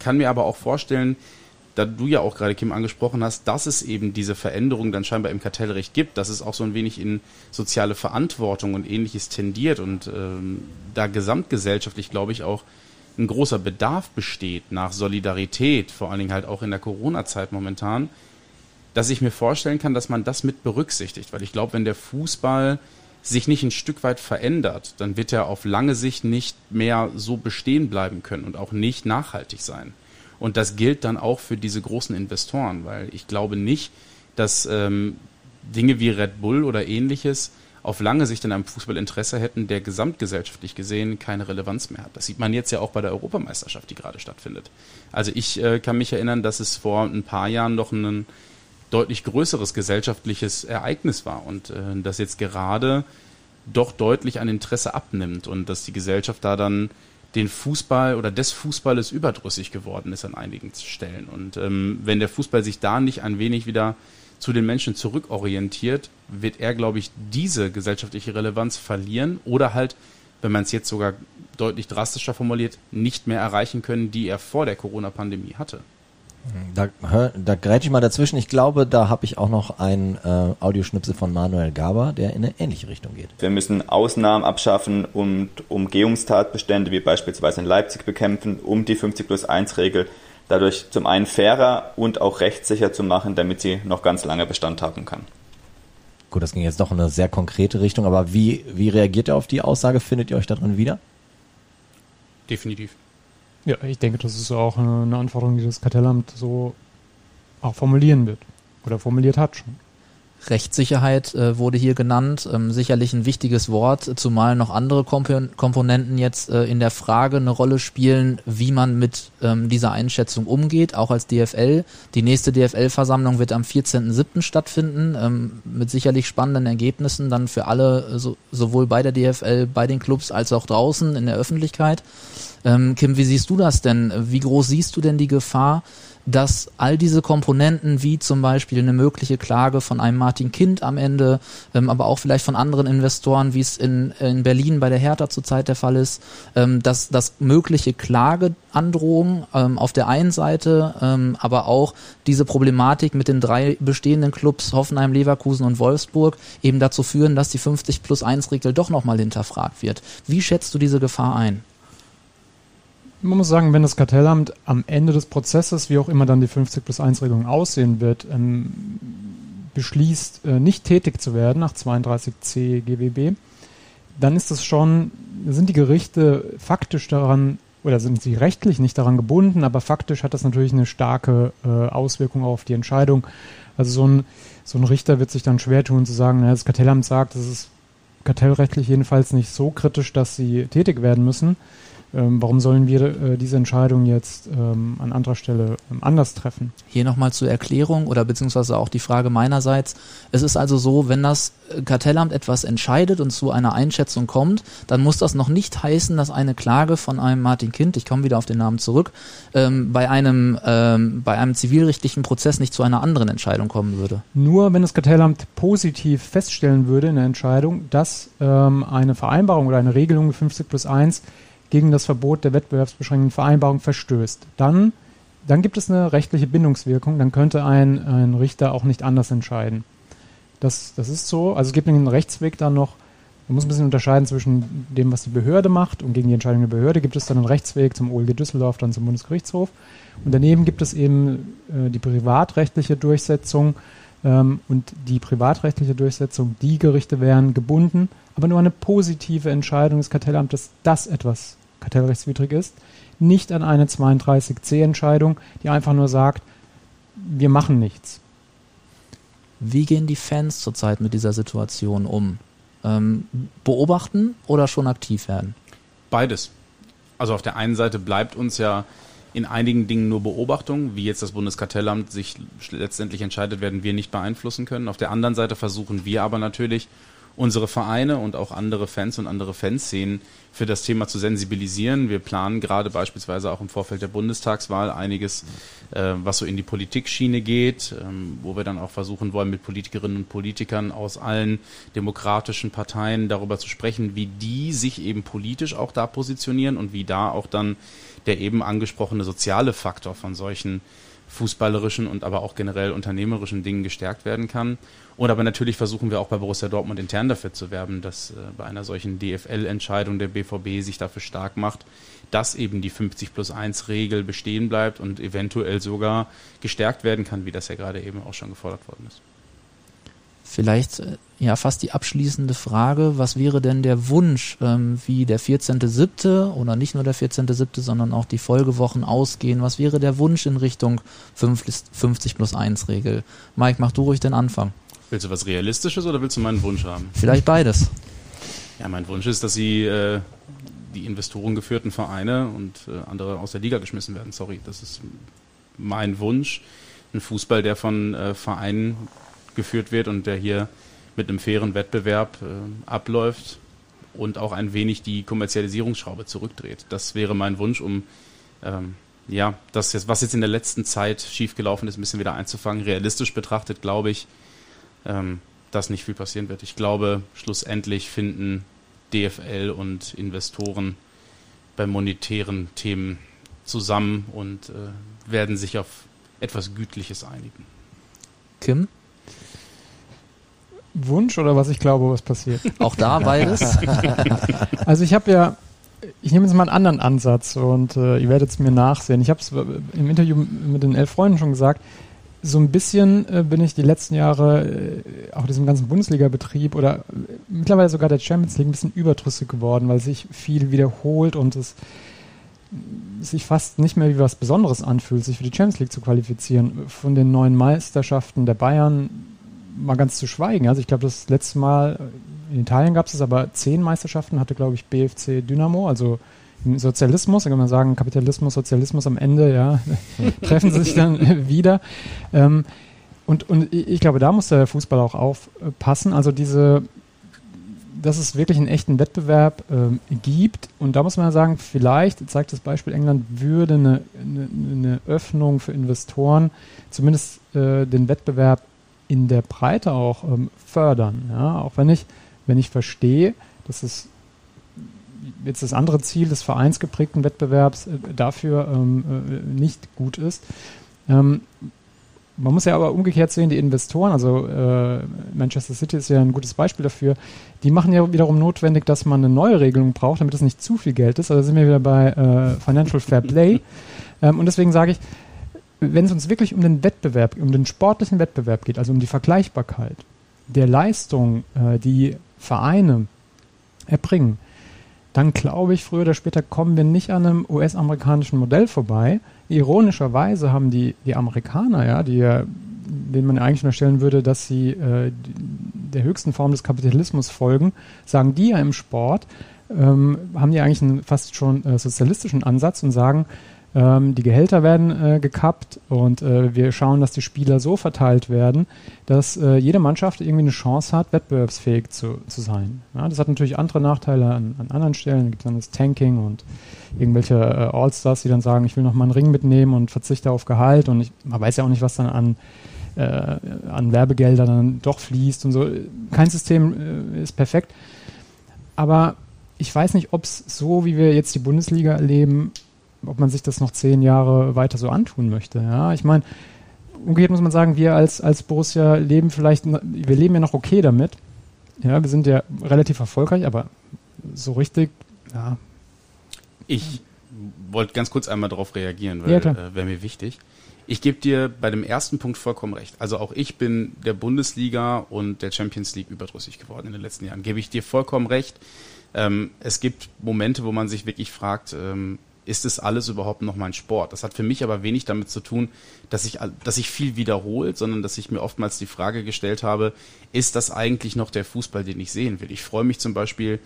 kann mir aber auch vorstellen, da du ja auch gerade Kim angesprochen hast, dass es eben diese Veränderung dann scheinbar im Kartellrecht gibt, dass es auch so ein wenig in soziale Verantwortung und ähnliches tendiert und ähm, da gesamtgesellschaftlich, glaube ich, auch ein großer Bedarf besteht nach Solidarität, vor allen Dingen halt auch in der Corona-Zeit momentan, dass ich mir vorstellen kann, dass man das mit berücksichtigt, weil ich glaube, wenn der Fußball sich nicht ein Stück weit verändert, dann wird er auf lange Sicht nicht mehr so bestehen bleiben können und auch nicht nachhaltig sein. Und das gilt dann auch für diese großen Investoren, weil ich glaube nicht, dass ähm, Dinge wie Red Bull oder ähnliches auf lange Sicht in einem Fußballinteresse hätten, der gesamtgesellschaftlich gesehen keine Relevanz mehr hat. Das sieht man jetzt ja auch bei der Europameisterschaft, die gerade stattfindet. Also ich äh, kann mich erinnern, dass es vor ein paar Jahren noch einen deutlich größeres gesellschaftliches Ereignis war und äh, dass jetzt gerade doch deutlich an Interesse abnimmt und dass die Gesellschaft da dann den Fußball oder des Fußballes überdrüssig geworden ist an einigen Stellen. Und ähm, wenn der Fußball sich da nicht ein wenig wieder zu den Menschen zurückorientiert, wird er, glaube ich, diese gesellschaftliche Relevanz verlieren oder halt, wenn man es jetzt sogar deutlich drastischer formuliert, nicht mehr erreichen können, die er vor der Corona-Pandemie hatte. Da, da grätsche ich mal dazwischen. Ich glaube, da habe ich auch noch einen äh, Audioschnipsel von Manuel Gaber, der in eine ähnliche Richtung geht. Wir müssen Ausnahmen abschaffen und Umgehungstatbestände wie beispielsweise in Leipzig bekämpfen, um die 50 plus 1 Regel dadurch zum einen fairer und auch rechtssicher zu machen, damit sie noch ganz lange Bestand haben kann. Gut, das ging jetzt doch in eine sehr konkrete Richtung, aber wie, wie reagiert ihr auf die Aussage? Findet ihr euch darin wieder? Definitiv. Ja, ich denke, das ist auch eine Anforderung, die das Kartellamt so auch formulieren wird oder formuliert hat schon. Rechtssicherheit äh, wurde hier genannt, ähm, sicherlich ein wichtiges Wort, zumal noch andere Kompon Komponenten jetzt äh, in der Frage eine Rolle spielen, wie man mit ähm, dieser Einschätzung umgeht, auch als DFL. Die nächste DFL-Versammlung wird am 14.07. stattfinden, ähm, mit sicherlich spannenden Ergebnissen dann für alle, äh, so, sowohl bei der DFL, bei den Clubs als auch draußen in der Öffentlichkeit. Ähm, Kim, wie siehst du das denn? Wie groß siehst du denn die Gefahr, dass all diese Komponenten, wie zum Beispiel eine mögliche Klage von einem Martin Kind am Ende, ähm, aber auch vielleicht von anderen Investoren, wie es in, in Berlin bei der Hertha zurzeit der Fall ist, ähm, dass, dass mögliche Klageandrohungen ähm, auf der einen Seite, ähm, aber auch diese Problematik mit den drei bestehenden Clubs Hoffenheim, Leverkusen und Wolfsburg eben dazu führen, dass die 50 plus 1 Regel doch nochmal hinterfragt wird. Wie schätzt du diese Gefahr ein? Man muss sagen, wenn das Kartellamt am Ende des Prozesses, wie auch immer dann die 50 plus 1 Regelung aussehen wird, ähm, beschließt, äh, nicht tätig zu werden nach 32c GWB, dann ist das schon, sind die Gerichte faktisch daran, oder sind sie rechtlich nicht daran gebunden, aber faktisch hat das natürlich eine starke äh, Auswirkung auf die Entscheidung. Also so ein, so ein Richter wird sich dann schwer tun zu sagen, na, das Kartellamt sagt, das ist kartellrechtlich jedenfalls nicht so kritisch, dass sie tätig werden müssen. Ähm, warum sollen wir äh, diese Entscheidung jetzt ähm, an anderer Stelle ähm, anders treffen? Hier nochmal zur Erklärung oder beziehungsweise auch die Frage meinerseits. Es ist also so, wenn das Kartellamt etwas entscheidet und zu einer Einschätzung kommt, dann muss das noch nicht heißen, dass eine Klage von einem Martin Kind, ich komme wieder auf den Namen zurück, ähm, bei einem ähm, bei einem zivilrechtlichen Prozess nicht zu einer anderen Entscheidung kommen würde. Nur wenn das Kartellamt positiv feststellen würde in der Entscheidung, dass ähm, eine Vereinbarung oder eine Regelung 50 plus 1 gegen das Verbot der wettbewerbsbeschränkenden Vereinbarung verstößt, dann, dann gibt es eine rechtliche Bindungswirkung, dann könnte ein, ein Richter auch nicht anders entscheiden. Das, das ist so. Also es gibt einen Rechtsweg dann noch, man muss ein bisschen unterscheiden zwischen dem, was die Behörde macht und gegen die Entscheidung der Behörde gibt es dann einen Rechtsweg zum OLG Düsseldorf, dann zum Bundesgerichtshof. Und daneben gibt es eben äh, die privatrechtliche Durchsetzung. Ähm, und die privatrechtliche Durchsetzung, die Gerichte wären gebunden, aber nur eine positive Entscheidung des Kartellamtes, dass etwas kartellrechtswidrig ist, nicht an eine 32c-Entscheidung, die einfach nur sagt, wir machen nichts. Wie gehen die Fans zurzeit mit dieser Situation um? Ähm, beobachten oder schon aktiv werden? Beides. Also auf der einen Seite bleibt uns ja in einigen Dingen nur Beobachtung, wie jetzt das Bundeskartellamt sich letztendlich entscheidet, werden wir nicht beeinflussen können. Auf der anderen Seite versuchen wir aber natürlich unsere Vereine und auch andere Fans und andere Fanszenen für das Thema zu sensibilisieren. Wir planen gerade beispielsweise auch im Vorfeld der Bundestagswahl einiges, äh, was so in die Politikschiene geht, ähm, wo wir dann auch versuchen wollen, mit Politikerinnen und Politikern aus allen demokratischen Parteien darüber zu sprechen, wie die sich eben politisch auch da positionieren und wie da auch dann der eben angesprochene soziale Faktor von solchen fußballerischen und aber auch generell unternehmerischen Dingen gestärkt werden kann. Und aber natürlich versuchen wir auch bei Borussia Dortmund intern dafür zu werben, dass äh, bei einer solchen DFL-Entscheidung der BVB sich dafür stark macht, dass eben die 50 plus 1 Regel bestehen bleibt und eventuell sogar gestärkt werden kann, wie das ja gerade eben auch schon gefordert worden ist. Vielleicht äh, ja fast die abschließende Frage, was wäre denn der Wunsch, ähm, wie der 14.7. oder nicht nur der 14.7., sondern auch die Folgewochen ausgehen? Was wäre der Wunsch in Richtung 50 plus 1 Regel? Mike, mach du ruhig den Anfang. Willst du was Realistisches oder willst du meinen Wunsch haben? Vielleicht beides. Ja, mein Wunsch ist, dass sie äh, die investorengeführten Vereine und äh, andere aus der Liga geschmissen werden. Sorry, das ist mein Wunsch. Ein Fußball, der von äh, Vereinen geführt wird und der hier mit einem fairen Wettbewerb äh, abläuft und auch ein wenig die Kommerzialisierungsschraube zurückdreht. Das wäre mein Wunsch, um ähm, ja, das jetzt, was jetzt in der letzten Zeit schiefgelaufen ist, ein bisschen wieder einzufangen. Realistisch betrachtet glaube ich, ähm, dass nicht viel passieren wird. Ich glaube, schlussendlich finden DFL und Investoren bei monetären Themen zusammen und äh, werden sich auf etwas Gütliches einigen. Kim? Wunsch oder was ich glaube, was passiert? [laughs] Auch da beides. [laughs] also ich habe ja, ich nehme jetzt mal einen anderen Ansatz und äh, ihr werdet es mir nachsehen. Ich habe es im Interview mit den elf Freunden schon gesagt. So ein bisschen äh, bin ich die letzten Jahre äh, auch diesem ganzen Bundesliga-Betrieb oder äh, mittlerweile sogar der Champions League ein bisschen überdrüssig geworden, weil sich viel wiederholt und es sich fast nicht mehr wie was Besonderes anfühlt, sich für die Champions League zu qualifizieren. Von den neuen Meisterschaften der Bayern mal ganz zu schweigen. Also ich glaube, das letzte Mal in Italien gab es aber zehn Meisterschaften, hatte glaube ich BFC Dynamo, also im Sozialismus, da kann man sagen, Kapitalismus, Sozialismus am Ende, ja, [laughs] treffen sie sich dann [laughs] wieder. Ähm, und, und ich glaube, da muss der Fußball auch aufpassen. Also diese, dass es wirklich einen echten Wettbewerb ähm, gibt. Und da muss man sagen, vielleicht, zeigt das Beispiel England, würde eine, eine, eine Öffnung für Investoren zumindest äh, den Wettbewerb in der Breite auch ähm, fördern. Ja? Auch wenn ich, wenn ich verstehe, dass es jetzt das andere Ziel des vereinsgeprägten Wettbewerbs äh, dafür ähm, äh, nicht gut ist. Man muss ja aber umgekehrt sehen, die Investoren, also äh, Manchester City ist ja ein gutes Beispiel dafür, die machen ja wiederum notwendig, dass man eine neue Regelung braucht, damit es nicht zu viel Geld ist. Also sind wir wieder bei äh, Financial Fair Play. [laughs] ähm, und deswegen sage ich, wenn es uns wirklich um den Wettbewerb, um den sportlichen Wettbewerb geht, also um die Vergleichbarkeit der Leistung, äh, die Vereine erbringen, dann glaube ich, früher oder später kommen wir nicht an einem US-amerikanischen Modell vorbei. Ironischerweise haben die, die Amerikaner, ja, die denen man eigentlich unterstellen würde, dass sie äh, der höchsten Form des Kapitalismus folgen, sagen die ja im Sport, ähm, haben die eigentlich einen fast schon äh, sozialistischen Ansatz und sagen, ähm, die Gehälter werden äh, gekappt und äh, wir schauen, dass die Spieler so verteilt werden, dass äh, jede Mannschaft irgendwie eine Chance hat, wettbewerbsfähig zu, zu sein. Ja, das hat natürlich andere Nachteile an, an anderen Stellen. Da gibt es dann das Tanking und irgendwelche äh, All-Stars, die dann sagen, ich will noch mal einen Ring mitnehmen und verzichte auf Gehalt und ich, man weiß ja auch nicht, was dann an äh, an Werbegeldern dann doch fließt und so. Kein System äh, ist perfekt. Aber ich weiß nicht, ob es so, wie wir jetzt die Bundesliga erleben, ob man sich das noch zehn Jahre weiter so antun möchte. Ja, ich meine, umgekehrt muss man sagen, wir als, als Borussia leben vielleicht, wir leben ja noch okay damit. Ja, wir sind ja relativ erfolgreich, aber so richtig, ja. Ich wollte ganz kurz einmal darauf reagieren, weil ja, äh, wäre mir wichtig. Ich gebe dir bei dem ersten Punkt vollkommen recht. Also auch ich bin der Bundesliga und der Champions League überdrüssig geworden in den letzten Jahren. Gebe ich dir vollkommen recht. Ähm, es gibt Momente, wo man sich wirklich fragt, ähm, ist es alles überhaupt noch mein Sport? Das hat für mich aber wenig damit zu tun, dass ich, dass ich viel wiederholt, sondern dass ich mir oftmals die Frage gestellt habe, ist das eigentlich noch der Fußball, den ich sehen will? Ich freue mich zum Beispiel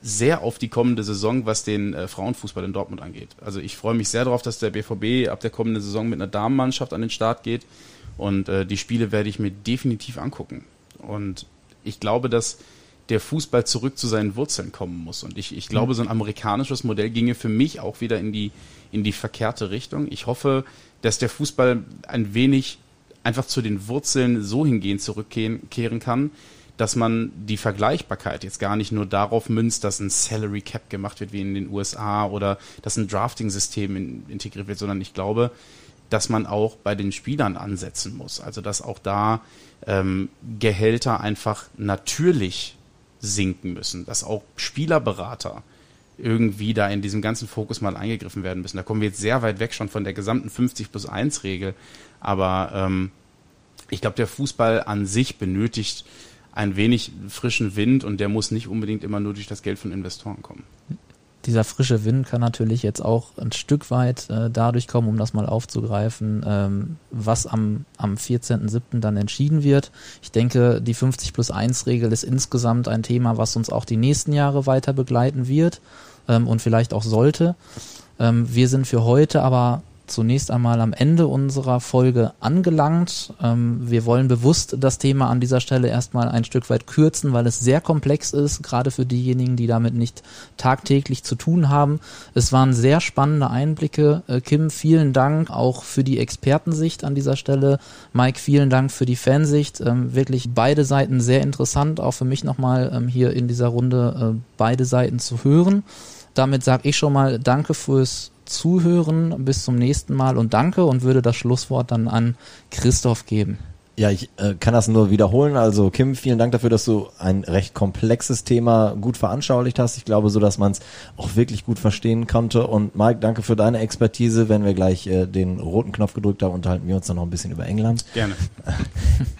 sehr auf die kommende Saison, was den äh, Frauenfußball in Dortmund angeht. Also ich freue mich sehr darauf, dass der BVB ab der kommenden Saison mit einer Damenmannschaft an den Start geht und äh, die Spiele werde ich mir definitiv angucken. Und ich glaube, dass der Fußball zurück zu seinen Wurzeln kommen muss. Und ich, ich glaube, so ein amerikanisches Modell ginge für mich auch wieder in die, in die verkehrte Richtung. Ich hoffe, dass der Fußball ein wenig einfach zu den Wurzeln so hingehen zurückkehren kann, dass man die Vergleichbarkeit jetzt gar nicht nur darauf münzt, dass ein Salary Cap gemacht wird wie in den USA oder dass ein Drafting-System in, integriert wird, sondern ich glaube, dass man auch bei den Spielern ansetzen muss. Also dass auch da ähm, Gehälter einfach natürlich sinken müssen, dass auch Spielerberater irgendwie da in diesem ganzen Fokus mal eingegriffen werden müssen. Da kommen wir jetzt sehr weit weg schon von der gesamten 50 plus 1 Regel. Aber ähm, ich glaube, der Fußball an sich benötigt ein wenig frischen Wind und der muss nicht unbedingt immer nur durch das Geld von Investoren kommen dieser frische Wind kann natürlich jetzt auch ein Stück weit äh, dadurch kommen, um das mal aufzugreifen, ähm, was am, am 14.07. dann entschieden wird. Ich denke, die 50 plus 1 Regel ist insgesamt ein Thema, was uns auch die nächsten Jahre weiter begleiten wird ähm, und vielleicht auch sollte. Ähm, wir sind für heute aber zunächst einmal am Ende unserer Folge angelangt. Ähm, wir wollen bewusst das Thema an dieser Stelle erstmal ein Stück weit kürzen, weil es sehr komplex ist, gerade für diejenigen, die damit nicht tagtäglich zu tun haben. Es waren sehr spannende Einblicke. Äh, Kim, vielen Dank auch für die Expertensicht an dieser Stelle. Mike, vielen Dank für die Fansicht. Ähm, wirklich beide Seiten sehr interessant, auch für mich nochmal ähm, hier in dieser Runde äh, beide Seiten zu hören. Damit sage ich schon mal Danke fürs Zuhören. Bis zum nächsten Mal und danke und würde das Schlusswort dann an Christoph geben. Ja, ich äh, kann das nur wiederholen. Also Kim, vielen Dank dafür, dass du ein recht komplexes Thema gut veranschaulicht hast. Ich glaube, so dass man es auch wirklich gut verstehen konnte. Und Mike, danke für deine Expertise. Wenn wir gleich äh, den roten Knopf gedrückt haben, unterhalten wir uns dann noch ein bisschen über England. Gerne. [laughs]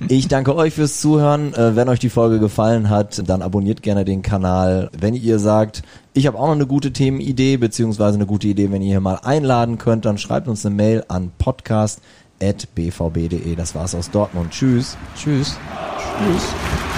Ich danke euch fürs Zuhören. Äh, wenn euch die Folge gefallen hat, dann abonniert gerne den Kanal. Wenn ihr sagt, ich habe auch noch eine gute Themenidee, beziehungsweise eine gute Idee, wenn ihr hier mal einladen könnt, dann schreibt uns eine Mail an podcast bvb.de. Das war's aus Dortmund. Tschüss. Tschüss. Tschüss.